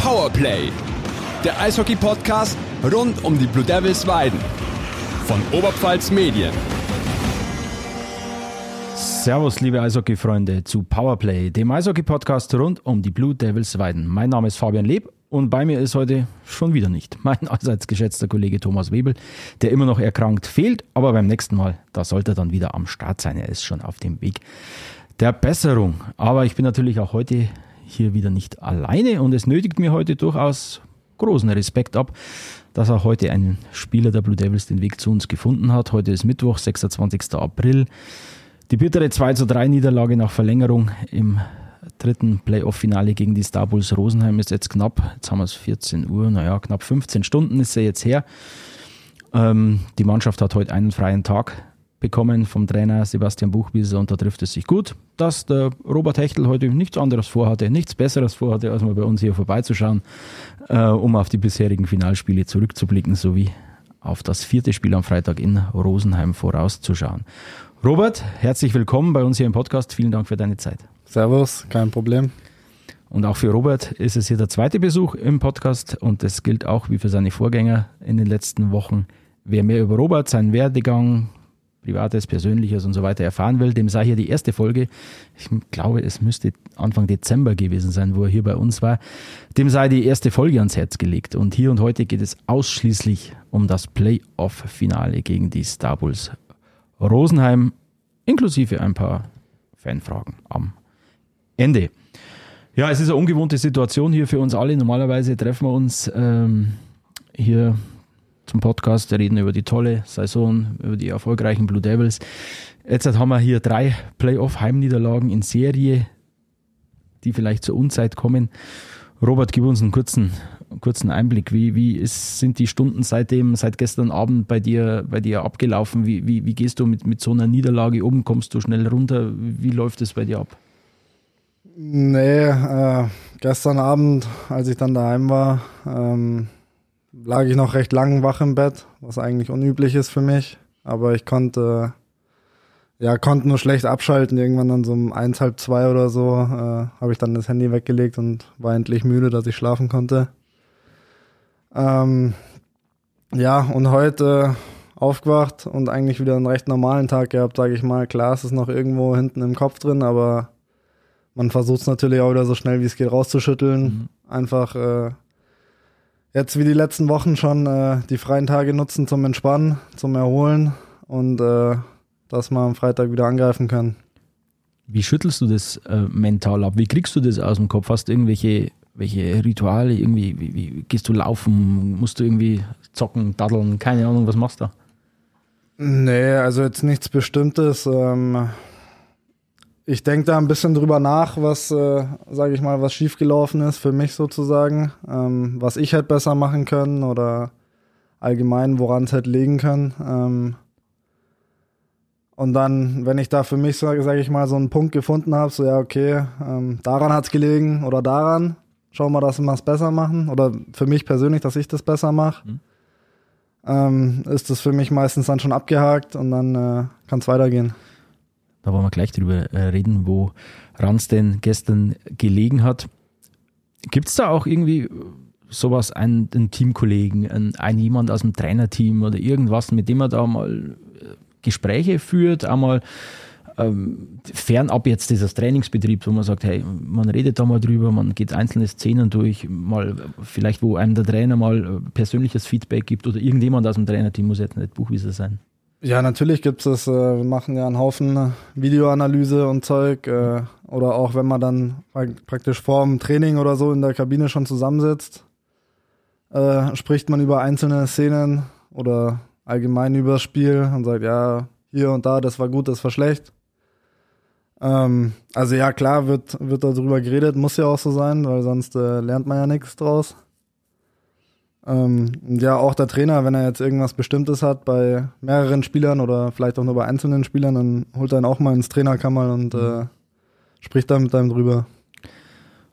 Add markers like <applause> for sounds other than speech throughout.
Powerplay, der Eishockey-Podcast rund um die Blue Devils Weiden von Oberpfalz Medien. Servus, liebe Eishockey-Freunde, zu Powerplay, dem Eishockey-Podcast rund um die Blue Devils Weiden. Mein Name ist Fabian Leb und bei mir ist heute schon wieder nicht mein <laughs> allseits geschätzter Kollege Thomas Webel, der immer noch erkrankt fehlt, aber beim nächsten Mal, da sollte er dann wieder am Start sein. Er ist schon auf dem Weg der Besserung. Aber ich bin natürlich auch heute hier wieder nicht alleine und es nötigt mir heute durchaus großen Respekt ab, dass auch heute ein Spieler der Blue Devils den Weg zu uns gefunden hat. Heute ist Mittwoch, 26. April. Die bittere 2 zu 3 Niederlage nach Verlängerung im dritten Playoff-Finale gegen die Star Bulls Rosenheim ist jetzt knapp, jetzt haben wir es 14 Uhr, naja, knapp 15 Stunden ist er jetzt her. Ähm, die Mannschaft hat heute einen freien Tag bekommen vom Trainer Sebastian Buchwieser und da trifft es sich gut, dass der Robert Hechtel heute nichts anderes vorhatte, nichts Besseres vorhatte, als mal bei uns hier vorbeizuschauen, äh, um auf die bisherigen Finalspiele zurückzublicken, sowie auf das vierte Spiel am Freitag in Rosenheim vorauszuschauen. Robert, herzlich willkommen bei uns hier im Podcast. Vielen Dank für deine Zeit. Servus, kein Problem. Und auch für Robert ist es hier der zweite Besuch im Podcast und das gilt auch wie für seine Vorgänger in den letzten Wochen. Wer mehr über Robert, seinen Werdegang, Privates, Persönliches und so weiter erfahren will, dem sei hier die erste Folge. Ich glaube, es müsste Anfang Dezember gewesen sein, wo er hier bei uns war. Dem sei die erste Folge ans Herz gelegt. Und hier und heute geht es ausschließlich um das Playoff-Finale gegen die Star Bulls Rosenheim, inklusive ein paar Fanfragen am Ende. Ja, es ist eine ungewohnte Situation hier für uns alle. Normalerweise treffen wir uns ähm, hier zum Podcast, reden über die tolle Saison, über die erfolgreichen Blue Devils. Jetzt haben wir hier drei Playoff-Heimniederlagen in Serie, die vielleicht zur Unzeit kommen. Robert, gib uns einen kurzen, kurzen Einblick. Wie, wie ist, sind die Stunden seitdem, seit gestern Abend bei dir, bei dir abgelaufen? Wie, wie, wie gehst du mit, mit so einer Niederlage um? Kommst du schnell runter? Wie läuft es bei dir ab? Nee, äh, gestern Abend, als ich dann daheim war, ähm, lag ich noch recht lang wach im Bett, was eigentlich unüblich ist für mich. Aber ich konnte, ja, konnte nur schlecht abschalten. Irgendwann dann so um eins, halb zwei oder so äh, habe ich dann das Handy weggelegt und war endlich müde, dass ich schlafen konnte. Ähm, ja, und heute aufgewacht und eigentlich wieder einen recht normalen Tag gehabt, sage ich mal. Klar, es ist noch irgendwo hinten im Kopf drin, aber man versucht es natürlich auch wieder so schnell wie es geht rauszuschütteln. Mhm. Einfach äh, jetzt wie die letzten Wochen schon äh, die freien Tage nutzen zum Entspannen, zum Erholen und äh, dass man am Freitag wieder angreifen kann. Wie schüttelst du das äh, mental ab? Wie kriegst du das aus dem Kopf? Hast du irgendwelche welche Rituale? Irgendwie, wie, wie, gehst du laufen? Musst du irgendwie zocken, daddeln? Keine Ahnung, was machst du da? Nee, also jetzt nichts Bestimmtes. Ähm, ich denke da ein bisschen drüber nach, was, äh, sage ich mal, was schiefgelaufen ist für mich sozusagen, ähm, was ich hätte besser machen können oder allgemein, woran es hätte liegen können. Ähm, und dann, wenn ich da für mich, sage sag ich mal, so einen Punkt gefunden habe, so ja, okay, ähm, daran hat es gelegen oder daran, schauen wir, dass wir es besser machen. Oder für mich persönlich, dass ich das besser mache. Mhm. Ähm, ist das für mich meistens dann schon abgehakt und dann äh, kann es weitergehen. Da wollen wir gleich drüber äh, reden, wo Ranz denn gestern gelegen hat. Gibt es da auch irgendwie sowas, einen, einen Teamkollegen, einen, einen jemand aus dem Trainerteam oder irgendwas, mit dem man da mal äh, Gespräche führt, einmal ähm, fernab jetzt dieses Trainingsbetriebs, wo man sagt, hey, man redet da mal drüber, man geht einzelne Szenen durch, mal vielleicht, wo einem der Trainer mal äh, persönliches Feedback gibt oder irgendjemand aus dem Trainerteam muss jetzt nicht Buchwieser sein. Ja, natürlich gibt es, äh, wir machen ja einen Haufen Videoanalyse und Zeug. Äh, oder auch wenn man dann praktisch vor dem Training oder so in der Kabine schon zusammensitzt, äh, spricht man über einzelne Szenen oder allgemein über das Spiel und sagt, ja, hier und da, das war gut, das war schlecht. Ähm, also ja, klar wird, wird darüber geredet, muss ja auch so sein, weil sonst äh, lernt man ja nichts draus. Ähm, ja, auch der Trainer, wenn er jetzt irgendwas Bestimmtes hat bei mehreren Spielern oder vielleicht auch nur bei einzelnen Spielern, dann holt er ihn auch mal ins Trainerkammer und äh, spricht da mit einem drüber.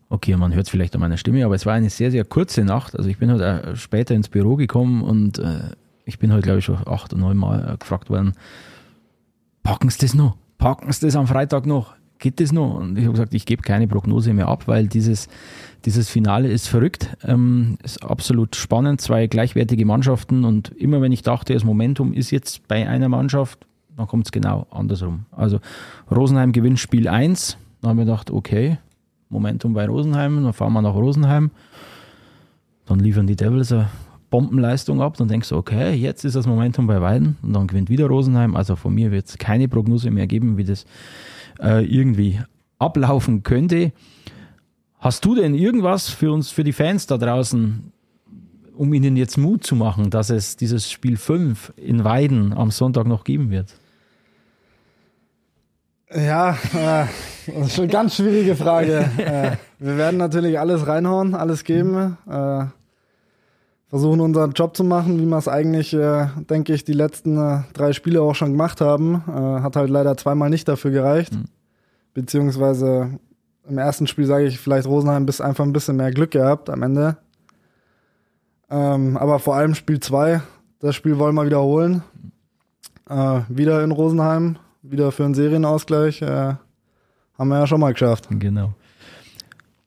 Okay, man hört es vielleicht an meiner Stimme, aber es war eine sehr, sehr kurze Nacht. Also ich bin heute später ins Büro gekommen und äh, ich bin heute, glaube ich, schon acht oder neun Mal äh, gefragt worden, packen Sie das noch? Packen Sie das am Freitag noch? Geht das noch? Und ich habe gesagt, ich gebe keine Prognose mehr ab, weil dieses, dieses Finale ist verrückt, ähm, ist absolut spannend, zwei gleichwertige Mannschaften. Und immer wenn ich dachte, das Momentum ist jetzt bei einer Mannschaft, dann kommt es genau andersrum. Also Rosenheim gewinnt Spiel 1, dann haben wir gedacht, okay, Momentum bei Rosenheim, dann fahren wir nach Rosenheim, dann liefern die Devils eine Bombenleistung ab, dann denkst du, okay, jetzt ist das Momentum bei Weiden und dann gewinnt wieder Rosenheim. Also von mir wird es keine Prognose mehr geben, wie das äh, irgendwie ablaufen könnte. Hast du denn irgendwas für uns, für die Fans da draußen, um ihnen jetzt Mut zu machen, dass es dieses Spiel 5 in Weiden am Sonntag noch geben wird? Ja, äh, das ist eine ganz schwierige Frage. <laughs> äh, wir werden natürlich alles reinhauen, alles geben. Äh, versuchen unseren Job zu machen, wie wir es eigentlich, äh, denke ich, die letzten äh, drei Spiele auch schon gemacht haben. Äh, hat halt leider zweimal nicht dafür gereicht. Mhm. Beziehungsweise im ersten Spiel sage ich vielleicht Rosenheim bis einfach ein bisschen mehr Glück gehabt am Ende. Ähm, aber vor allem Spiel 2, das Spiel wollen wir wiederholen. Äh, wieder in Rosenheim, wieder für einen Serienausgleich. Äh, haben wir ja schon mal geschafft. Genau.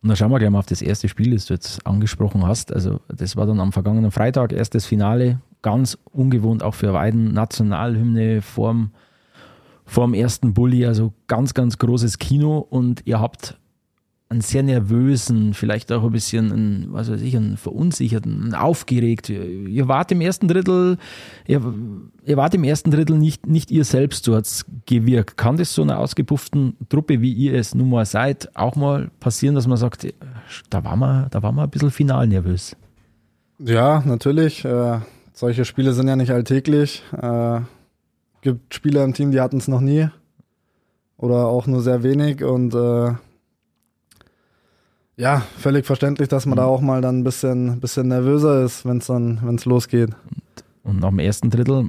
Und dann schauen wir gleich mal auf das erste Spiel, das du jetzt angesprochen hast. Also, das war dann am vergangenen Freitag, erstes Finale. Ganz ungewohnt auch für Weiden. Nationalhymne vorm, vorm ersten Bulli. Also, ganz, ganz großes Kino. Und ihr habt einen sehr nervösen, vielleicht auch ein bisschen, einen, was weiß ich, einen verunsicherten, einen aufgeregt. Ihr wart im ersten Drittel, ihr, ihr wart im ersten Drittel nicht, nicht ihr selbst, so hat es gewirkt. Kann das so einer ausgepufften Truppe, wie ihr es nun mal seid, auch mal passieren, dass man sagt, da war man, da war man ein bisschen final nervös? Ja, natürlich. Äh, solche Spiele sind ja nicht alltäglich. Äh, gibt Spieler im Team, die hatten es noch nie. Oder auch nur sehr wenig und äh, ja, völlig verständlich, dass man mhm. da auch mal dann ein bisschen, bisschen nervöser ist, wenn es dann, wenn es losgeht. Und, nach dem ersten Drittel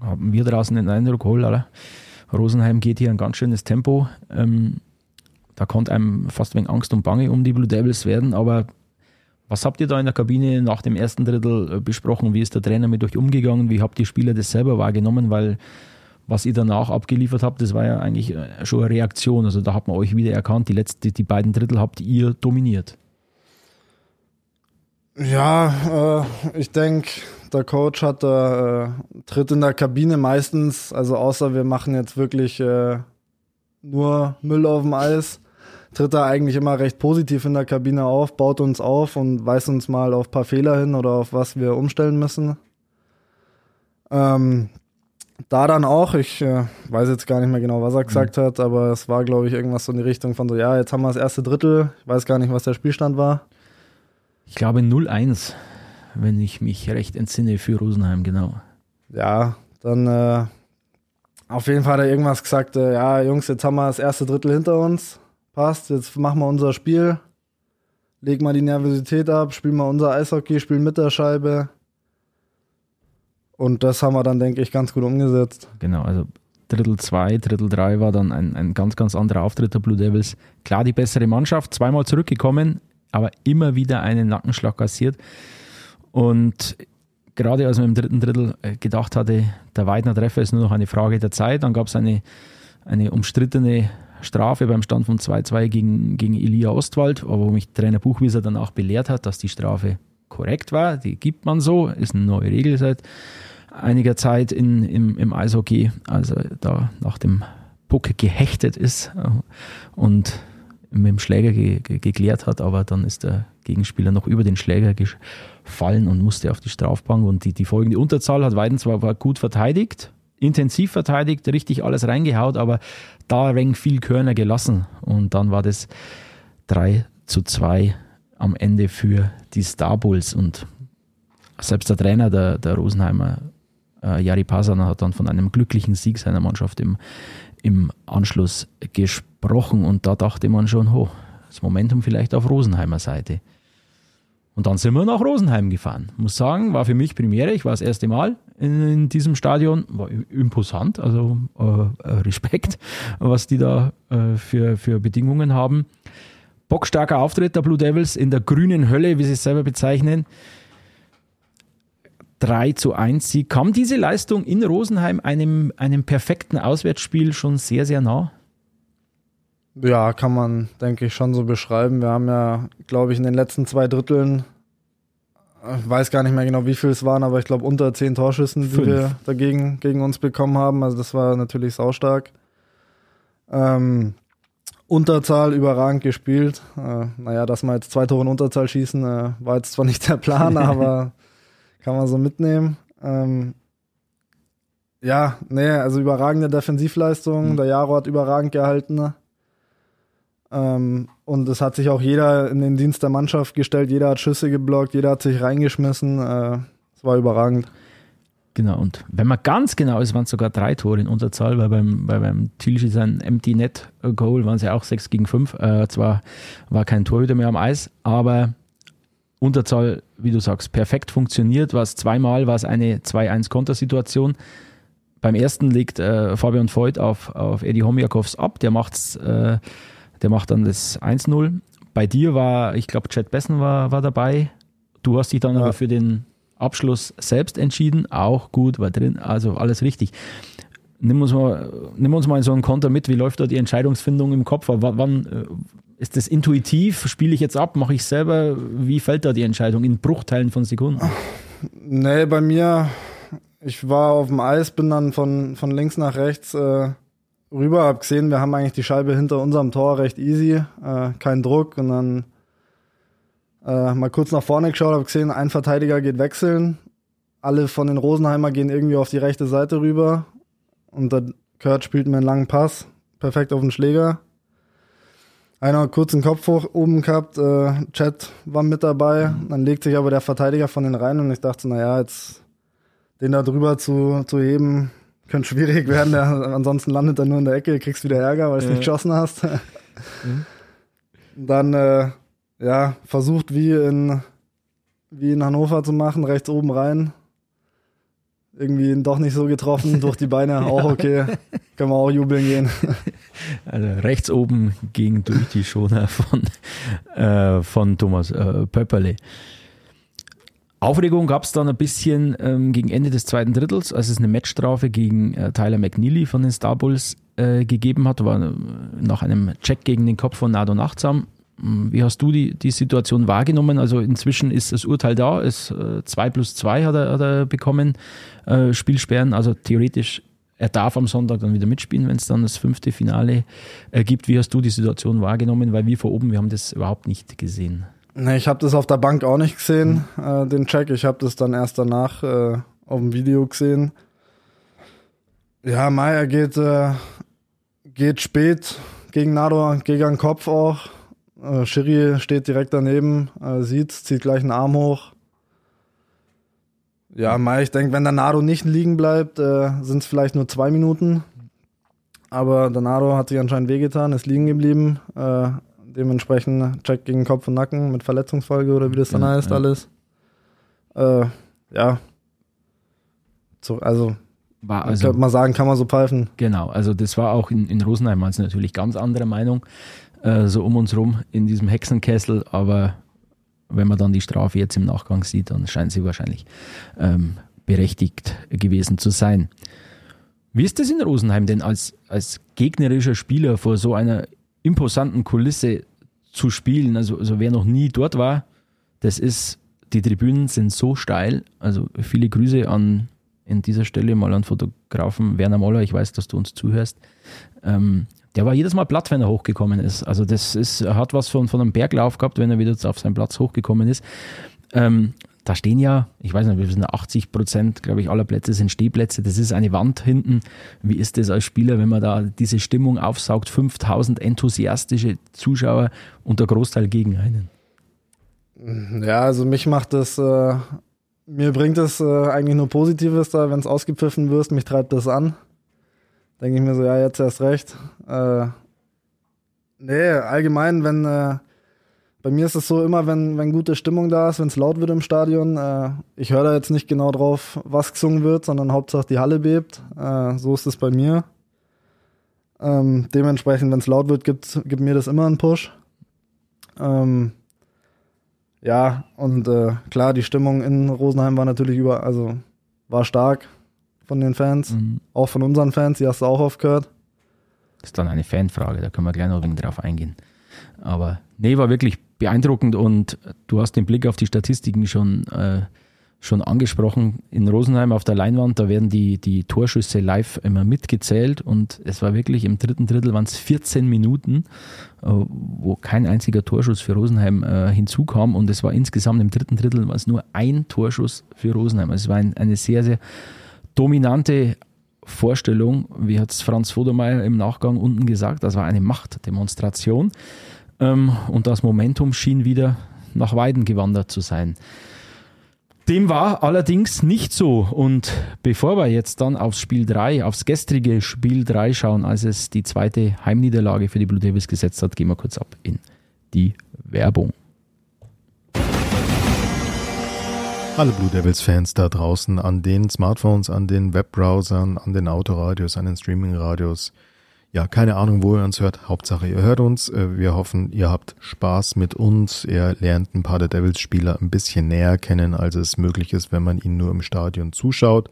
haben wir draußen den Eindruck, hol, oder? Rosenheim geht hier ein ganz schönes Tempo. Ähm, da konnte einem fast wegen Angst und Bange um die Blue Devils werden, aber was habt ihr da in der Kabine nach dem ersten Drittel äh, besprochen? Wie ist der Trainer mit euch umgegangen? Wie habt die Spieler das selber wahrgenommen? Weil was ihr danach abgeliefert habt, das war ja eigentlich äh, schon eine Reaktion. Also da hat man euch wieder erkannt, die, letzte, die beiden Drittel habt ihr dominiert. Ja, äh, ich denke, der Coach hat äh, tritt in der Kabine meistens, also außer wir machen jetzt wirklich äh, nur Müll auf dem Eis, tritt er eigentlich immer recht positiv in der Kabine auf, baut uns auf und weist uns mal auf ein paar Fehler hin oder auf was wir umstellen müssen. Ähm, da dann auch, ich äh, weiß jetzt gar nicht mehr genau, was er gesagt mhm. hat, aber es war, glaube ich, irgendwas so in die Richtung von so, ja, jetzt haben wir das erste Drittel, ich weiß gar nicht, was der Spielstand war. Ich glaube 0-1, wenn ich mich recht entsinne für Rosenheim, genau. Ja, dann äh, auf jeden Fall hat er irgendwas gesagt, äh, ja, Jungs, jetzt haben wir das erste Drittel hinter uns, passt, jetzt machen wir unser Spiel, legen mal die Nervosität ab, spielen mal unser Eishockey, spielen mit der Scheibe und das haben wir dann, denke ich, ganz gut umgesetzt. Genau, also Drittel 2, Drittel 3 war dann ein, ein ganz, ganz anderer Auftritt der Blue Devils. Klar, die bessere Mannschaft, zweimal zurückgekommen, aber immer wieder einen Nackenschlag kassiert. Und gerade als man im dritten Drittel äh, gedacht hatte, der Weidner Treffer ist nur noch eine Frage der Zeit, dann gab es eine, eine umstrittene Strafe beim Stand von 2-2 gegen, gegen Elia Ostwald, aber wo mich Trainer Buchwieser dann auch belehrt hat, dass die Strafe korrekt war, die gibt man so, ist eine neue Regel seit einiger Zeit in, im, im Eishockey, also da nach dem Puck gehechtet ist äh, und mit dem Schläger ge, ge, geklärt hat, aber dann ist der Gegenspieler noch über den Schläger gefallen und musste auf die Strafbank und die, die folgende Unterzahl hat Weiden zwar gut verteidigt, intensiv verteidigt, richtig alles reingehaut, aber da rein viel Körner gelassen und dann war das 3 zu 2 am Ende für die Star Bulls und selbst der Trainer der, der Rosenheimer äh, Jari Pasana hat dann von einem glücklichen Sieg seiner Mannschaft im, im Anschluss gesprochen und da dachte man schon, ho, das Momentum vielleicht auf Rosenheimer Seite. Und dann sind wir nach Rosenheim gefahren. Muss sagen, war für mich Premiere. Ich war das erste Mal in, in diesem Stadion. War imposant, also äh, äh, Respekt, was die da äh, für, für Bedingungen haben. Bockstarker Auftritt der Blue Devils in der grünen Hölle, wie sie es selber bezeichnen. 3 zu 1 Sieg. Kam diese Leistung in Rosenheim einem, einem perfekten Auswärtsspiel schon sehr, sehr nah? Ja, kann man, denke ich, schon so beschreiben. Wir haben ja, glaube ich, in den letzten zwei Dritteln, ich weiß gar nicht mehr genau, wie viel es waren, aber ich glaube unter zehn Torschüssen, die Fünf. wir dagegen gegen uns bekommen haben. Also das war natürlich saustark. Ähm, Unterzahl überragend gespielt. Äh, naja, dass wir jetzt zwei Tore in Unterzahl schießen, äh, war jetzt zwar nicht der Plan, <laughs> aber kann man so mitnehmen. Ähm, ja, nee, also überragende Defensivleistung. Mhm. Der Jaro hat überragend gehalten. Ähm, und es hat sich auch jeder in den Dienst der Mannschaft gestellt. Jeder hat Schüsse geblockt, jeder hat sich reingeschmissen. Äh, es war überragend. Genau, und wenn man ganz genau ist, waren es sogar drei Tore in Unterzahl, weil beim, weil beim Tilschi sein Empty Net Goal waren es ja auch 6 gegen 5. Äh, zwar war kein Torhüter mehr am Eis, aber Unterzahl, wie du sagst, perfekt funktioniert. War es zweimal, war es eine 2-1-Kontersituation. Beim ersten legt äh, Fabian Voigt auf, auf Eddie Homjakovs ab, der, macht's, äh, der macht dann das 1-0. Bei dir war, ich glaube, Chad Bessen war, war dabei. Du hast dich dann Ja. aber für den Abschluss selbst entschieden. Auch gut, war drin, also alles richtig. Nimm uns mal, nimm uns mal in so einen Konter mit. Wie läuft da die Entscheidungsfindung im Kopf? W wann äh, ist das intuitiv? Spiele ich jetzt ab? Mache ich selber? Wie fällt da die Entscheidung? In Bruchteilen von Sekunden? Nee, bei mir, ich war auf dem Eis, bin dann von, von links nach rechts äh, rüber, hab gesehen, wir haben eigentlich die Scheibe hinter unserem Tor recht easy, äh, kein Druck und dann äh, mal kurz nach vorne geschaut, hab gesehen, ein Verteidiger geht wechseln, alle von den Rosenheimer gehen irgendwie auf die rechte Seite rüber und der Kurt spielt mir einen langen Pass, perfekt auf den Schläger. Einer hat kurz den Kopf hoch oben gehabt, äh, Chat war mit dabei, dann legt sich aber der Verteidiger von den rein und ich dachte, naja, jetzt den da drüber zu, zu heben, könnte schwierig <laughs> werden. Der, ansonsten landet er nur in der Ecke, kriegst wieder Ärger, weil du es Ja. nicht geschossen hast. <laughs> Dann äh, ja, versucht wie in, wie in Hannover zu machen, rechts oben rein. Irgendwie doch nicht so getroffen, durch die Beine <laughs> auch okay. Können wir auch jubeln gehen. <laughs> Also rechts oben ging durch die Schoner von, äh, von Thomas äh, Pöpperle. Aufregung gab es dann ein bisschen ähm, gegen Ende des zweiten Drittels, als es eine Matchstrafe gegen äh, Tyler McNeely von den Star Bulls äh, gegeben hat, war äh, nach einem Check gegen den Kopf von Nado Nachtsam. Hm, Wie hast du die, die Situation wahrgenommen? Also inzwischen ist das Urteil da, es 2 plus 2 hat er, hat er bekommen, äh, Spielsperren, also theoretisch er darf am Sonntag dann wieder mitspielen, wenn es dann das fünfte Finale äh, gibt. Wie hast du die Situation wahrgenommen? Weil wir vor oben, wir haben das überhaupt nicht gesehen. Nee, ich habe das auf der Bank auch nicht gesehen, äh, den Check. Ich habe das dann erst danach äh, auf dem Video gesehen. Ja, Meier geht, äh, geht spät gegen Nado, gegen den Kopf auch. Äh, Schiri steht direkt daneben, äh, sieht's, zieht gleich einen Arm hoch. Ja, Meier, ich denke, wenn der Nado nicht liegen bleibt, äh, sind es vielleicht nur zwei Minuten. Aber der Nado hat sich anscheinend wehgetan, ist liegen geblieben. Äh, dementsprechend Check gegen Kopf und Nacken mit Verletzungsfolge oder wie das dann Ja, heißt ja. alles. Äh, ja. So, also, War also könnte man sagen, kann man so pfeifen. genau, also das war auch in, in Rosenheim also natürlich ganz andere Meinung, äh, so um uns rum in diesem Hexenkessel, aber wenn man dann die Strafe jetzt im Nachgang sieht, dann scheint sie wahrscheinlich ähm, berechtigt gewesen zu sein. Wie ist das in Rosenheim denn als, als gegnerischer Spieler vor so einer imposanten Kulisse zu spielen? Also, also wer noch nie dort war, das ist, die Tribünen sind so steil. Also viele Grüße an in dieser Stelle mal an Fotografen Werner Moller. Ich weiß, dass du uns zuhörst. Ähm, der war jedes Mal platt, wenn er hochgekommen ist. Also das ist, hat was von, von einem Berglauf gehabt, wenn er wieder auf seinen Platz hochgekommen ist. Ähm, da stehen ja, ich weiß nicht, wir sind 80 Prozent, glaube ich, aller Plätze sind Stehplätze. Das ist eine Wand hinten. Wie ist das als Spieler, wenn man da diese Stimmung aufsaugt? 5000 enthusiastische Zuschauer und der Großteil gegen einen. Ja, also mich macht das, äh, mir bringt es äh, eigentlich nur Positives da, wenn es ausgepfiffen wirst, mich treibt das an. Denke ich mir so, ja, jetzt erst recht. Äh, nee, allgemein, wenn, äh, bei mir ist es so immer, wenn, wenn gute Stimmung da ist, wenn es laut wird im Stadion, äh, ich höre da jetzt nicht genau drauf, was gesungen wird, sondern Hauptsache die Halle bebt. Äh, so ist es bei mir. Ähm, dementsprechend, wenn es laut wird, gibt, gibt mir das immer einen Push. Ähm, ja, und äh, klar, die Stimmung in Rosenheim war natürlich über, also war stark von den Fans, Mhm. auch von unseren Fans, die hast du auch oft gehört. Das ist dann eine Fanfrage, da können wir gleich noch ein drauf eingehen. Aber nee, war wirklich beeindruckend und du hast den Blick auf die Statistiken schon, äh, schon angesprochen. In Rosenheim auf der Leinwand, da werden die, die Torschüsse live immer mitgezählt und es war wirklich im dritten Drittel waren es 14 Minuten, äh, wo kein einziger Torschuss für Rosenheim äh, hinzukam und es war insgesamt im dritten Drittel war es nur ein Torschuss für Rosenheim. Also es war ein, eine sehr, sehr dominante Vorstellung, wie hat es Franz Vodermeier im Nachgang unten gesagt, das war eine Machtdemonstration. Ähm, und das Momentum schien wieder nach Weiden gewandert zu sein. Dem war allerdings nicht so. Und bevor wir jetzt dann aufs Spiel 3, aufs gestrige Spiel 3 schauen, als es die zweite Heimniederlage für die Blue Devils gesetzt hat, gehen wir kurz ab in die Werbung. Alle Blue Devils Fans da draußen an den Smartphones, an den Webbrowsern, an den Autoradios, an den Streamingradios. Ja, keine Ahnung, wo ihr uns hört. Hauptsache, ihr hört uns. Äh, wir hoffen, ihr habt Spaß mit uns. Ihr lernt ein paar der Devils-Spieler ein bisschen näher kennen, als es möglich ist, wenn man ihnen nur im Stadion zuschaut.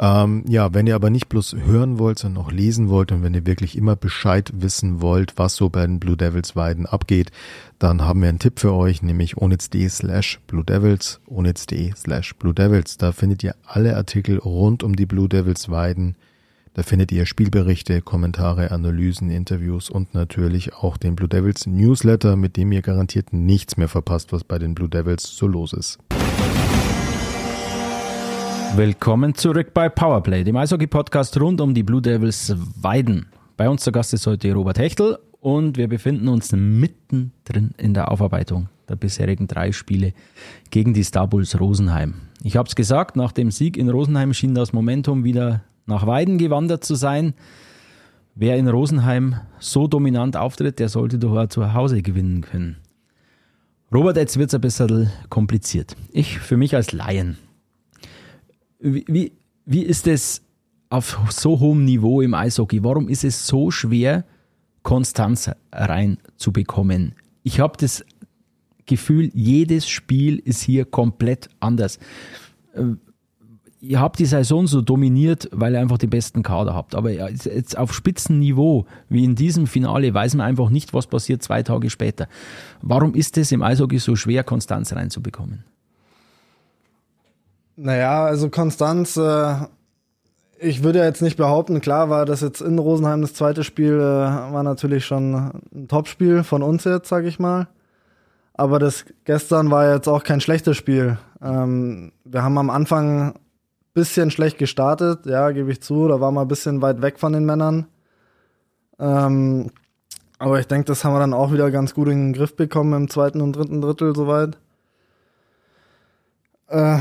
Ähm, ja, wenn ihr aber nicht bloß hören wollt, sondern auch lesen wollt und wenn ihr wirklich immer Bescheid wissen wollt, was so bei den Blue Devils Weiden abgeht, dann haben wir einen Tipp für euch, nämlich onitz.de slash Blue Devils, onitz.de slash Blue Devils. Da findet ihr alle Artikel rund um die Blue Devils Weiden. Da findet ihr Spielberichte, Kommentare, Analysen, Interviews und natürlich auch den Blue Devils Newsletter, mit dem ihr garantiert nichts mehr verpasst, was bei den Blue Devils so los ist. Willkommen zurück bei Powerplay, dem Eishockey-Podcast rund um die Blue Devils Weiden. Bei uns zu Gast ist heute Robert Hechtel und wir befinden uns mittendrin in der Aufarbeitung der bisherigen drei Spiele gegen die Star Bulls Rosenheim. Ich habe es gesagt, nach dem Sieg in Rosenheim schien das Momentum wieder nach Weiden gewandert zu sein. Wer in Rosenheim so dominant auftritt, der sollte doch auch zu Hause gewinnen können. Robert, jetzt wird es ein bisschen kompliziert. Ich für mich als Laien wie, wie, ist es auf so hohem Niveau im Eishockey? Warum ist es so schwer, Konstanz reinzubekommen? Ich habe das Gefühl, jedes Spiel ist hier komplett anders. Äh, ihr habt die Saison so dominiert, weil ihr einfach die besten Kader habt. Aber jetzt auf Spitzenniveau, wie in diesem Finale, weiß man einfach nicht, was passiert zwei Tage später. Warum ist es im Eishockey so schwer, Konstanz reinzubekommen? Naja, also Konstanz, äh, ich würde jetzt nicht behaupten, klar war das jetzt in Rosenheim das zweite Spiel, äh, war natürlich schon ein Topspiel von uns jetzt, sag ich mal. Aber das gestern war jetzt auch kein schlechtes Spiel. Ähm, wir haben am Anfang bisschen schlecht gestartet, ja, gebe ich zu. Da waren wir ein bisschen weit weg von den Männern. Ähm, aber ich denke, das haben wir dann auch wieder ganz gut in den Griff bekommen im zweiten und dritten Drittel soweit. Äh,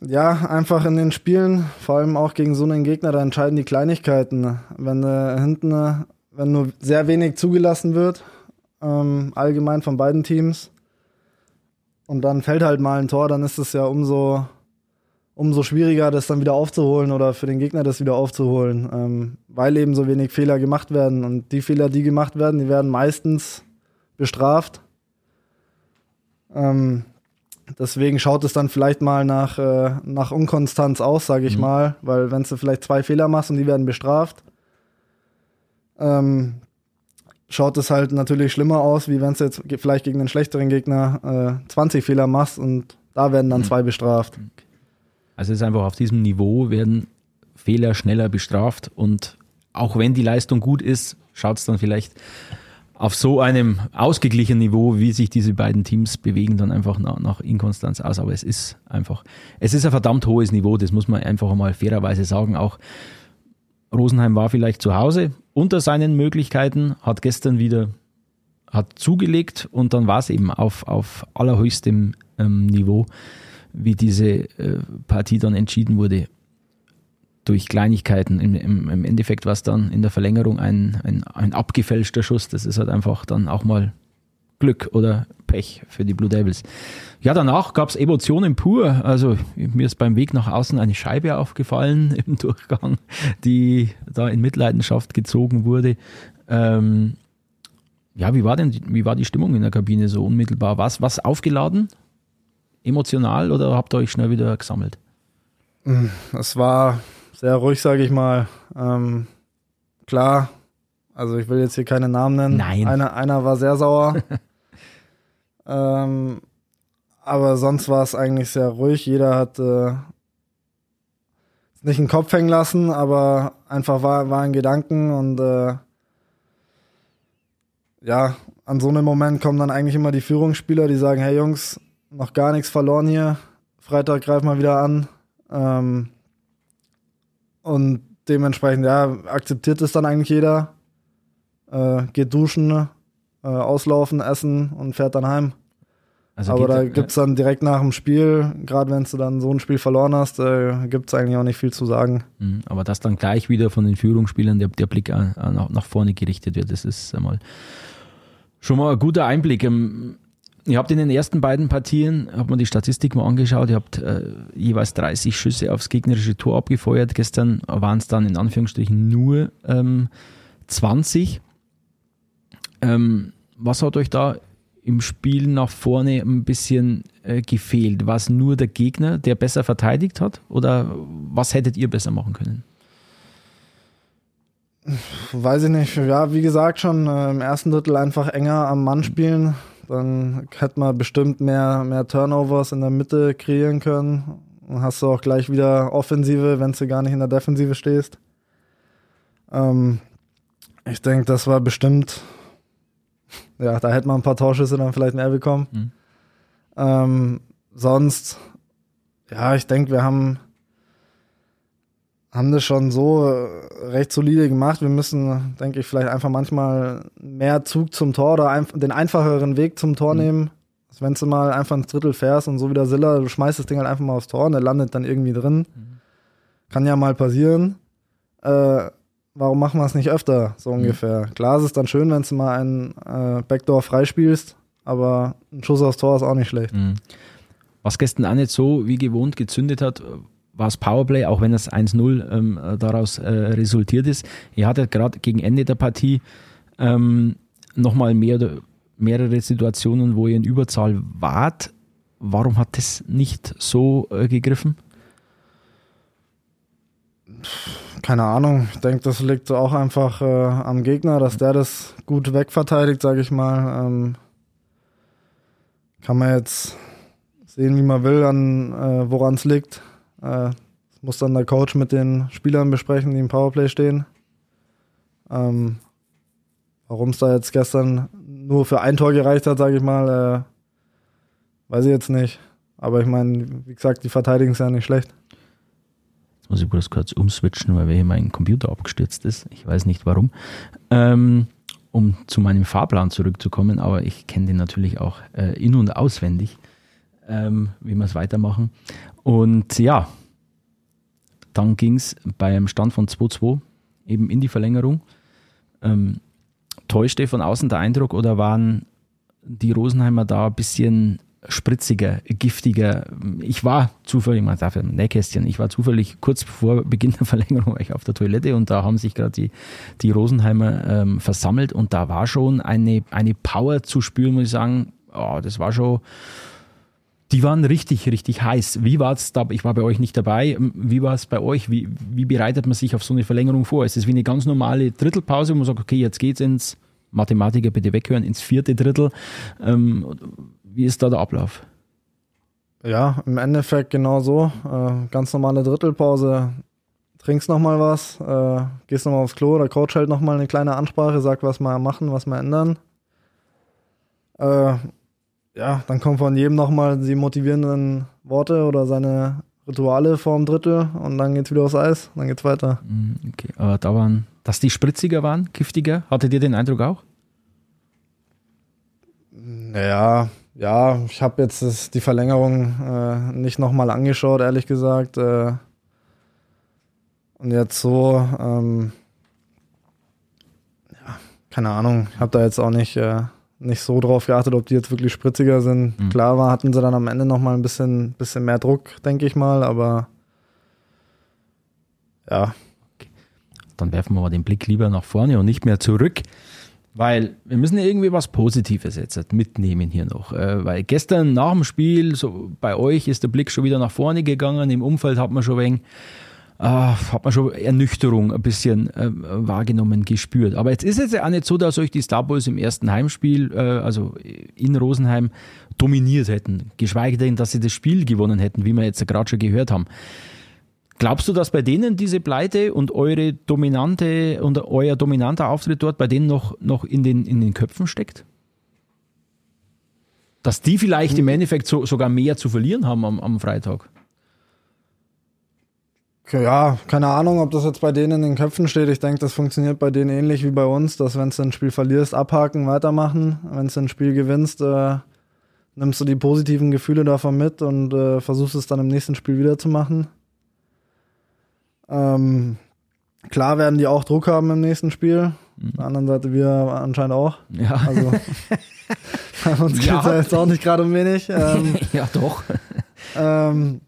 ja, einfach in den Spielen, vor allem auch gegen so einen Gegner, da entscheiden die Kleinigkeiten. Wenn äh, hinten, wenn nur sehr wenig zugelassen wird, ähm, allgemein von beiden Teams, und dann fällt halt mal ein Tor, dann ist es ja umso, umso schwieriger, das dann wieder aufzuholen oder für den Gegner das wieder aufzuholen, ähm, weil eben so wenig Fehler gemacht werden. Und die Fehler, die gemacht werden, die werden meistens bestraft. Ähm, Deswegen schaut es dann vielleicht mal nach, äh, nach Unkonstanz aus, sage ich mhm. mal, weil wenn du vielleicht zwei Fehler machst und die werden bestraft, ähm, schaut es halt natürlich schlimmer aus, wie wenn du jetzt vielleicht gegen einen schlechteren Gegner äh, 20 Fehler machst und da werden dann mhm. zwei bestraft. Also es ist einfach auf diesem Niveau werden Fehler schneller bestraft und auch wenn die Leistung gut ist, schaut es dann vielleicht auf so einem ausgeglichenen Niveau, wie sich diese beiden Teams bewegen, dann einfach nach, nach, Inkonstanz aus. Aber es ist einfach, es ist ein verdammt hohes Niveau, das muss man einfach mal fairerweise sagen. Auch Rosenheim war vielleicht zu Hause unter seinen Möglichkeiten, hat gestern wieder hat zugelegt und dann war es eben auf, auf allerhöchstem ähm, Niveau, wie diese äh, Partie dann entschieden wurde durch Kleinigkeiten. Im, im, im Endeffekt war es dann in der Verlängerung ein, ein, ein abgefälschter Schuss. Das ist halt einfach dann auch mal Glück oder Pech für die Blue Devils. Ja, danach gab es Emotionen pur. Also mir ist beim Weg nach außen eine Scheibe aufgefallen <laughs> im Durchgang, die da in Mitleidenschaft gezogen wurde. Ähm, ja, wie war denn wie war die Stimmung in der Kabine so unmittelbar? Was was aufgeladen? Emotional oder habt ihr euch schnell wieder gesammelt? Es war sehr ruhig, sage ich mal. Ähm, klar, Also ich will jetzt hier keine Namen nennen. Nein. Einer, einer war sehr sauer. <laughs> ähm, aber sonst war es eigentlich sehr ruhig. Jeder hat äh, nicht den Kopf hängen lassen, aber einfach war, war in Gedanken und äh, ja, an so einem Moment kommen dann eigentlich immer die Führungsspieler, die sagen, hey Jungs, noch gar nichts verloren hier. Freitag greif mal wieder an. Ähm, und dementsprechend, ja, akzeptiert es dann eigentlich jeder. Äh, geht duschen, äh, auslaufen, essen und fährt dann heim. Also Aber da gibt's dann direkt nach dem Spiel, gerade wenn du dann so ein Spiel verloren hast, äh, gibt's eigentlich auch nicht viel zu sagen. Mhm, Aber dass dann gleich wieder von den Führungsspielern der, der Blick an, an, nach vorne gerichtet wird, das ist einmal schon mal ein guter Einblick. Ihr habt in den ersten beiden Partien, hat man die Statistik mal angeschaut, ihr habt äh, jeweils 30 Schüsse aufs gegnerische Tor abgefeuert. Gestern waren es dann in Anführungsstrichen nur ähm, 20. Ähm, was hat euch da im Spiel nach vorne ein bisschen äh, gefehlt? War es nur der Gegner, der besser verteidigt hat? Oder was hättet ihr besser machen können? Weiß ich nicht. Ja, wie gesagt, schon äh, im ersten Drittel einfach enger am Mann spielen. Dann hätte man bestimmt mehr, mehr Turnovers in der Mitte kreieren können. Dann hast du auch gleich wieder Offensive, wenn du gar nicht in der Defensive stehst. Ähm, ich denke, das war bestimmt, ja, da hätte man ein paar Torschüsse dann vielleicht mehr bekommen. Mhm. Ähm, sonst, ja, ich denke, wir haben, haben das schon so äh, recht solide gemacht. Wir müssen, denke ich, vielleicht einfach manchmal mehr Zug zum Tor oder den einfacheren Weg zum Tor Mhm. nehmen. Als Wenn du mal einfach ins Drittel fährst und so wie der Silla, du schmeißt das Ding halt einfach mal aufs Tor und der landet dann irgendwie drin. Mhm. Kann ja mal passieren. Äh, warum machen wir es nicht öfter, so Mhm. ungefähr? Klar, es ist dann schön, wenn du mal einen äh, Backdoor freispielst, aber ein Schuss aufs Tor ist auch nicht schlecht. Mhm. Was gestern auch nicht so wie gewohnt gezündet hat, war das Powerplay, auch wenn das 1-0 ähm, äh, daraus äh, resultiert ist. Ihr hattet gerade gegen Ende der Partie ähm, nochmal mehr, mehrere Situationen, wo ihr in Überzahl wart. Warum hat das nicht so äh, gegriffen? Keine Ahnung. Ich denke, das liegt auch einfach äh, am Gegner, dass der das gut wegverteidigt, sage ich mal. Ähm, kann man jetzt sehen, wie man will, äh, woran es liegt. Äh, das muss dann der Coach mit den Spielern besprechen, die im Powerplay stehen. Ähm, Warum es da jetzt gestern nur für ein Tor gereicht hat, sage ich mal, äh, weiß ich jetzt nicht. Aber ich meine, wie gesagt, die verteidigen es ja nicht schlecht. Jetzt muss ich bloß kurz umswitchen, weil hier mein Computer abgestürzt ist. Ich weiß nicht warum. Ähm, um zu meinem Fahrplan zurückzukommen, aber ich kenne den natürlich auch äh, in- und auswendig, ähm, wie wir es weitermachen. Und ja, dann ging es beim Stand von 2-2 eben in die Verlängerung. Ähm, täuschte von außen der Eindruck oder waren die Rosenheimer da ein bisschen spritziger, giftiger? Ich war zufällig, man darf ja im Nähkästchen, ich war zufällig kurz vor Beginn der Verlängerung war ich auf der Toilette und da haben sich gerade die, die Rosenheimer ähm, versammelt und da war schon eine, eine Power zu spüren, muss ich sagen. Oh, das war schon, die waren richtig, richtig heiß. Wie war es da? Ich war bei euch nicht dabei. Wie war es bei euch? Wie, wie bereitet man sich auf so eine Verlängerung vor? Ist es wie eine ganz normale Drittelpause, wo man sagt, okay, jetzt geht's ins Mathematiker bitte weghören, ins vierte Drittel. Ähm, wie ist da der Ablauf? Ja, im Endeffekt genau so. Äh, ganz normale Drittelpause. Trinkst noch mal was, äh, gehst noch mal aufs Klo, der Coach hält noch mal eine kleine Ansprache, sagt, was wir machen, was wir ändern. Äh, ja, dann kommen von jedem noch mal die motivierenden Worte oder seine Rituale vorm Drittel und dann geht's wieder aufs Eis, dann geht's weiter. Hm, Okay, aber da waren, dass die spritziger waren, giftiger, hattet ihr den Eindruck auch? Ja, ja, ich habe jetzt das, die Verlängerung äh, nicht nochmal angeschaut, ehrlich gesagt. Äh, und jetzt so, ähm, ja, keine Ahnung, ich habe da jetzt auch nicht, äh, nicht so drauf geachtet, ob die jetzt wirklich spritziger sind. Mhm. Klar war, hatten sie dann am Ende nochmal ein bisschen, bisschen mehr Druck, denke ich mal, aber ja, Dann werfen wir mal den Blick lieber nach vorne und nicht mehr zurück. Weil wir müssen ja irgendwie was Positives jetzt mitnehmen hier noch. Äh, Weil gestern nach dem Spiel, so bei euch ist der Blick schon wieder nach vorne gegangen. Im Umfeld hat man schon ein ah, hat man schon Ernüchterung ein bisschen äh, wahrgenommen, gespürt. Aber jetzt ist es ja auch nicht so, dass euch die Star Boys im ersten Heimspiel, äh, also in Rosenheim, dominiert hätten. Geschweige denn, dass sie das Spiel gewonnen hätten, wie wir jetzt gerade schon gehört haben. Glaubst du, dass bei denen diese Pleite und eure dominante und euer dominanter Auftritt dort bei denen noch, noch in, den, in den Köpfen steckt? Dass die vielleicht im Endeffekt so, sogar mehr zu verlieren haben am, am Freitag? Ja, keine Ahnung, ob das jetzt bei denen in den Köpfen steht. Ich denke, das funktioniert bei denen ähnlich wie bei uns, dass wenn du ein Spiel verlierst, abhaken, weitermachen. Wenn du ein Spiel gewinnst, äh, nimmst du die positiven Gefühle davon mit und äh, versuchst es dann im nächsten Spiel wieder zu machen. Ähm, klar werden die auch Druck haben im nächsten Spiel. Mhm. Auf der anderen Seite wir anscheinend auch. Ja. Also bei <laughs> <laughs> uns geht es ja. jetzt auch nicht gerade um wenig. Ähm, <laughs> ja, doch. Ähm,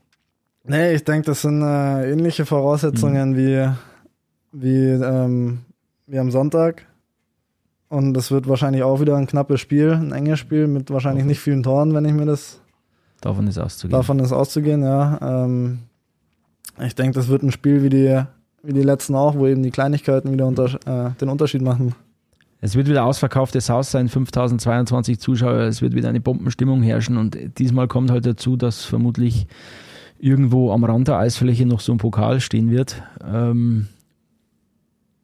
nee, ich denke, das sind äh, ähnliche Voraussetzungen mhm. wie, wie, ähm, wie am Sonntag. Und das wird wahrscheinlich auch wieder ein knappes Spiel, ein enges Spiel mit wahrscheinlich nicht vielen Toren, wenn ich mir das. Davon ist auszugehen. Davon ist auszugehen, ja. Ähm, ich denke, das wird ein Spiel wie die, wie die letzten auch, wo eben die Kleinigkeiten wieder unter, äh, den Unterschied machen. Es wird wieder ausverkauftes Haus sein, 5022 Zuschauer, es wird wieder eine Bombenstimmung herrschen und diesmal kommt halt dazu, dass vermutlich irgendwo am Rand der Eisfläche noch so ein Pokal stehen wird. Ähm,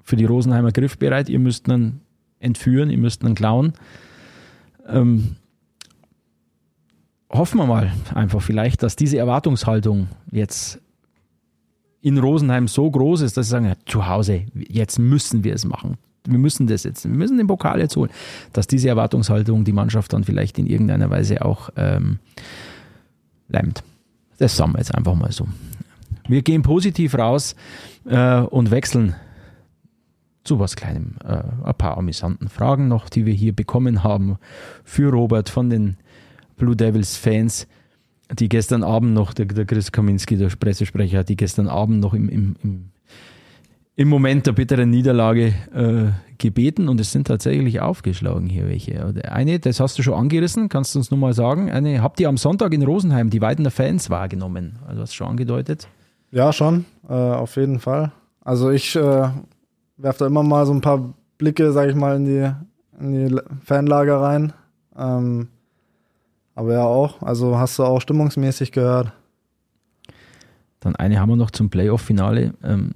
für die Rosenheimer griffbereit, ihr müsst einen entführen, ihr müsst einen klauen. Ähm, hoffen wir mal einfach vielleicht, dass diese Erwartungshaltung jetzt in Rosenheim so groß ist, dass sie sagen, ja, zu Hause, jetzt müssen wir es machen. Wir müssen das jetzt, wir müssen den Pokal jetzt holen. Dass diese Erwartungshaltung die Mannschaft dann vielleicht in irgendeiner Weise auch ähm, lähmt. Das sagen wir jetzt einfach mal so. Wir gehen positiv raus äh, und wechseln zu was Kleinem. Äh, ein paar amüsanten Fragen noch, die wir hier bekommen haben für Robert von den Blue Devils Fans die gestern Abend noch, der, der Chris Kaminski, der Pressesprecher, die gestern Abend noch im, im, im, im Moment der bitteren Niederlage äh, gebeten und es sind tatsächlich aufgeschlagen hier welche. Eine, das hast du schon angerissen, kannst du uns nochmal sagen? Eine, habt ihr am Sonntag in Rosenheim die Weidener Fans wahrgenommen? Also hast du schon angedeutet? Ja, schon, äh, auf jeden Fall. Also ich äh, werfe da immer mal so ein paar Blicke, sag ich mal, in die, in die Fanlager rein. Ähm, aber ja auch, also hast du auch stimmungsmäßig gehört. Dann eine haben wir noch zum Playoff-Finale. Ähm,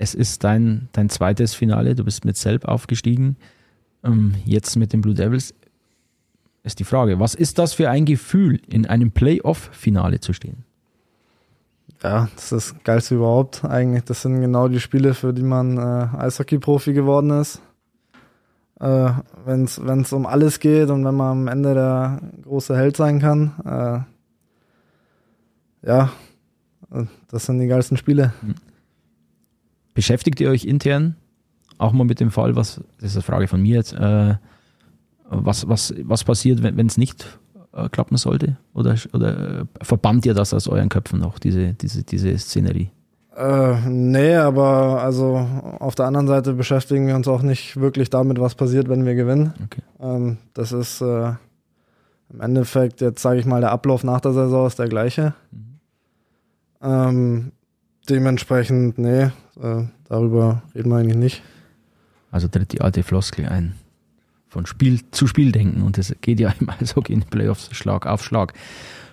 es ist dein, dein zweites Finale, du bist mit Selb aufgestiegen, ähm, jetzt mit den Blue Devils. Ist die Frage, was ist das für ein Gefühl, in einem Playoff-Finale zu stehen? Ja, das ist das Geilste überhaupt eigentlich. Das sind genau die Spiele, für die man äh, Eishockey-Profi geworden ist äh, wenn es um alles geht und wenn man am Ende der große Held sein kann. Äh, ja, das sind die geilsten Spiele. Beschäftigt ihr euch intern auch mal mit dem Fall, was, das ist eine Frage von mir jetzt, äh, was, was, was passiert, wenn es nicht äh, klappen sollte? Oder, oder äh, verbannt ihr das aus euren Köpfen noch, diese, diese, diese Szenerie? Äh, nee, aber also auf der anderen Seite beschäftigen wir uns auch nicht wirklich damit, was passiert, wenn wir gewinnen. Okay. Ähm, das ist äh, im Endeffekt, jetzt sage ich mal, der Ablauf nach der Saison ist der gleiche. Mhm. Ähm, dementsprechend, nee, äh, darüber reden wir eigentlich nicht. Also tritt die alte Floskel ein. Von Spiel zu Spiel denken und das geht ja im Eishockey in Playoffs Schlag auf Schlag.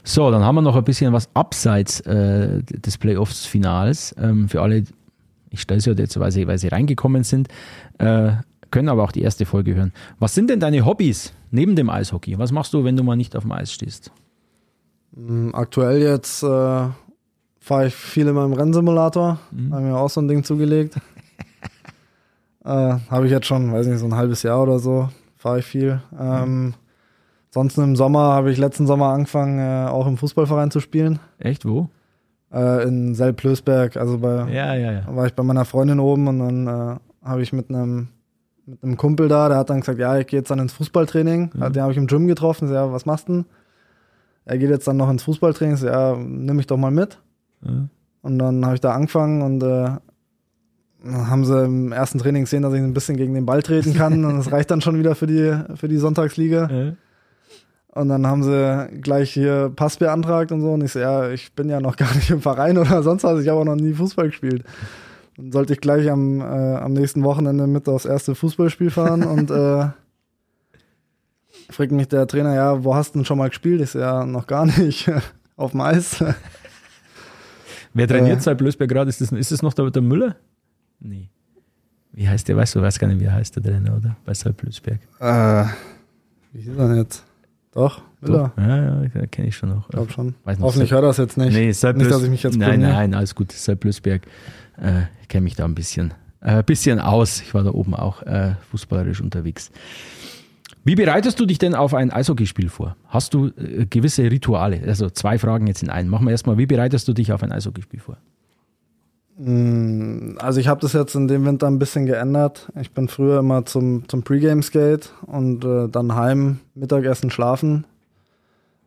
So, dann haben wir noch ein bisschen was abseits äh, des Playoffs-Finals. Ähm, für alle, ich stelle es ja jetzt, weil sie, weil sie reingekommen sind, äh, können aber auch die erste Folge hören. Was sind denn deine Hobbys neben dem Eishockey? Was machst du, wenn du mal nicht auf dem Eis stehst? Mm, aktuell jetzt äh, fahre ich viel in meinem Rennsimulator. Mhm. Habe mir auch so ein Ding zugelegt. <laughs> äh, Habe ich jetzt schon, weiß nicht, so ein halbes Jahr oder so, fahre ich viel. Ähm, mhm. Ansonsten im Sommer habe ich letzten Sommer angefangen, äh, auch im Fußballverein zu spielen. Echt? Wo? Äh, in Selb-Lösberg. Also bei, ja, ja, ja. war ich bei meiner Freundin oben und dann äh, habe ich mit einem mit einem Kumpel da, der hat dann gesagt, ja, ich gehe jetzt dann ins Fußballtraining. Mhm. Den habe ich im Gym getroffen. So, ja, was machst du denn? Er geht jetzt dann noch ins Fußballtraining. So, ja, nimm mich doch mal mit. Mhm. Und dann habe ich da angefangen und äh, haben sie im ersten Training gesehen, dass ich ein bisschen gegen den Ball treten kann <laughs> und das reicht dann schon wieder für die für die Sonntagsliga. Mhm. Und dann haben sie gleich hier Pass beantragt und so. Und ich so, ja, ich bin ja noch gar nicht im Verein <laughs> oder sonst was. Ich habe auch noch nie Fußball gespielt. Dann sollte ich gleich am, äh, am nächsten Wochenende mit aufs erste Fußballspiel fahren und äh, fragt mich der Trainer, ja, wo hast du denn schon mal gespielt? Ich so, ja, noch gar nicht. <laughs> Auf dem Eis. Wer trainiert äh, seit Blösberg gerade? Ist das, ist das noch der, der Müller? Nee. Wie heißt der? Weißt du, weiß gar nicht, wie er heißt der Trainer, oder? Bei Salb Blösberg. Äh, wie hieß er denn jetzt? Doch, Müller. Doch. Ja, ja, kenne ich schon noch. Ich glaube schon. Weiß Hoffentlich hört er das jetzt nicht. Nee, Salb nicht, dass ich mich jetzt Nein, bringe. nein, alles gut. Salb Blösberg. Äh, ich kenne mich da ein bisschen, äh, bisschen aus. Ich war da oben auch äh, fußballerisch unterwegs. Wie bereitest du dich denn auf ein Eishockeyspiel vor? Hast du äh, gewisse Rituale? Also zwei Fragen jetzt in einen. Machen wir erstmal, wie bereitest du dich auf ein Eishockeyspiel vor? Mm, also ich habe das jetzt in dem Winter ein bisschen geändert. Ich bin früher immer zum, zum Pre-Game-Skate und äh, dann heim, Mittagessen, schlafen.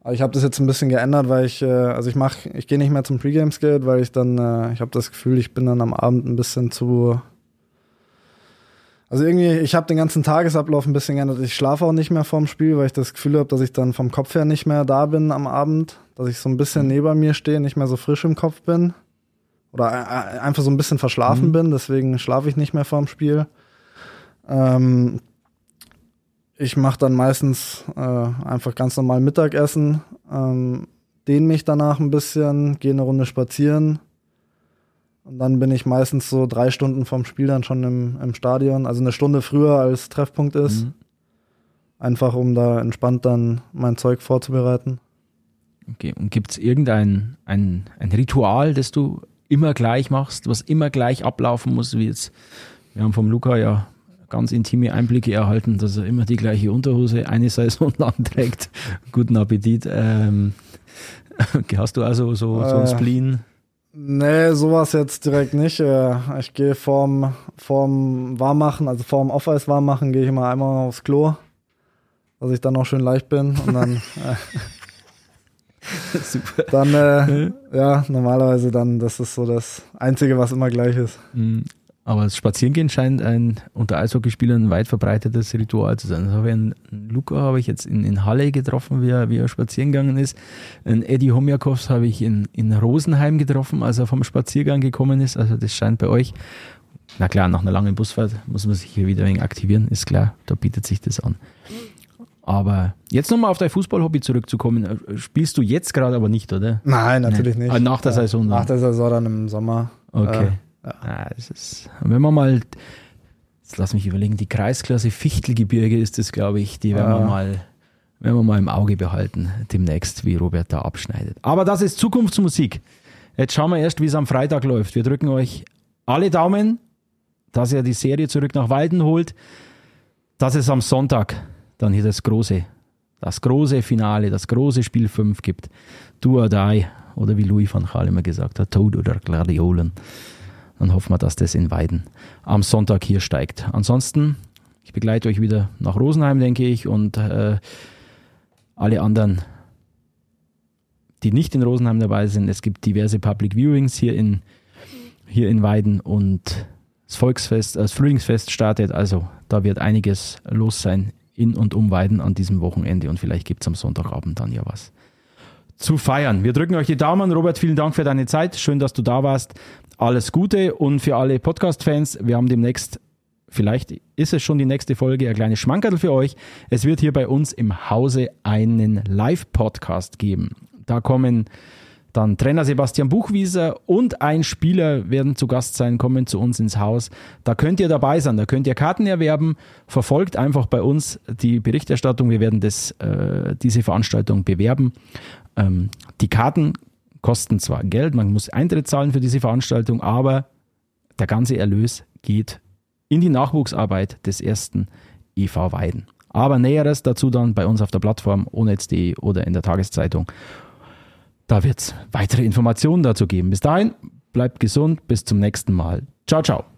Aber ich habe das jetzt ein bisschen geändert, weil ich, äh, also ich mache, ich gehe nicht mehr zum Pre-Game-Skate, weil ich dann, äh, ich habe das Gefühl, ich bin dann am Abend ein bisschen zu also irgendwie, ich habe den ganzen Tagesablauf ein bisschen geändert. Ich schlafe auch nicht mehr vorm Spiel, weil ich das Gefühl habe, dass ich dann vom Kopf her nicht mehr da bin am Abend, dass ich so ein bisschen mhm. neben mir stehe, nicht mehr so frisch im Kopf bin oder äh, einfach so ein bisschen verschlafen mhm. bin. Deswegen schlafe ich nicht mehr vorm Spiel. Ähm, ich mache dann meistens äh, einfach ganz normal Mittagessen, ähm, dehne mich danach ein bisschen, gehe eine Runde spazieren und dann bin ich meistens so drei Stunden vom Spiel dann schon im, im Stadion, also eine Stunde früher als Treffpunkt ist. Mhm. Einfach um da entspannt dann mein Zeug vorzubereiten. Okay, und gibt es irgendein ein, ein Ritual, das du immer gleich machst, was immer gleich ablaufen muss, wie jetzt, wir haben vom Luca ja ganz intime Einblicke erhalten, dass er immer die gleiche Unterhose eine Saison <laughs> lang trägt. Guten Appetit. Ähm, <laughs> hast du also so, so ein äh, Spleen? Nee, sowas jetzt direkt nicht. Äh, ich gehe vorm, vorm Warmmachen, also vorm Off-Eis Warmmachen, gehe ich immer einmal aufs Klo, dass ich dann auch schön leicht bin und dann. Äh, <laughs> Super. Dann, äh, ja, normalerweise dann, das ist so das Einzige, was immer gleich ist. Aber das Spazierengehen scheint ein unter Eishockeyspielern weit verbreitetes Ritual zu sein. Das habe ich einen Luca habe ich jetzt in, in Halle getroffen, wie er, wie er spazieren gegangen ist. Einen Eddie Homjakovs habe ich in, in Rosenheim getroffen, als er vom Spaziergang gekommen ist. Also das scheint bei euch. Na klar, nach einer langen Busfahrt muss man sich hier wieder ein wenig aktivieren, ist klar, da bietet sich das an. Aber jetzt nochmal auf dein Fußballhobby zurückzukommen. Spielst du jetzt gerade aber nicht, oder? Nein, natürlich nee. nicht. Also nach der Saison dann? Nach der Saison dann im Sommer. Okay. Äh, ja. das ist, wenn man mal, jetzt lass mich überlegen, die Kreisklasse Fichtelgebirge ist das, glaube ich, die werden wir mal werden wir mal im Auge behalten, demnächst, wie Robert da abschneidet. Aber das ist Zukunftsmusik. Jetzt schauen wir erst, wie es am Freitag läuft. Wir drücken euch alle Daumen, dass ihr die Serie zurück nach Walden holt, dass es am Sonntag dann hier das große, das große Finale, das große Spiel 5 gibt. Do or die, oder wie Louis van Gaal immer gesagt hat, Tod oder Gladiolen dann hoffen wir, dass das in Weiden am Sonntag hier steigt. Ansonsten, ich begleite euch wieder nach Rosenheim, denke ich, und äh, alle anderen, die nicht in Rosenheim dabei sind. Es gibt diverse Public Viewings hier in, hier in Weiden und das Volksfest, das Frühlingsfest startet. Also da wird einiges los sein in und um Weiden an diesem Wochenende und vielleicht gibt es am Sonntagabend dann ja was zu feiern. Wir drücken euch die Daumen. Robert, vielen Dank für deine Zeit. Schön, dass du da warst alles Gute und für alle Podcast-Fans, wir haben demnächst, vielleicht ist es schon die nächste Folge, ein kleines Schmankerl für euch. Es wird hier bei uns im Hause einen Live-Podcast geben. Da kommen dann Trainer Sebastian Buchwieser und ein Spieler werden zu Gast sein, kommen zu uns ins Haus. Da könnt ihr dabei sein, da könnt ihr Karten erwerben. Verfolgt einfach bei uns die Berichterstattung. Wir werden das, äh, diese Veranstaltung bewerben. Ähm, die Karten kosten zwar Geld, man muss Eintritt zahlen für diese Veranstaltung, aber der ganze Erlös geht in die Nachwuchsarbeit des ersten EV Weiden. Aber Näheres dazu dann bei uns auf der Plattform onetz.de oder in der Tageszeitung. Da wird es weitere Informationen dazu geben. Bis dahin, bleibt gesund, bis zum nächsten Mal. Ciao, ciao.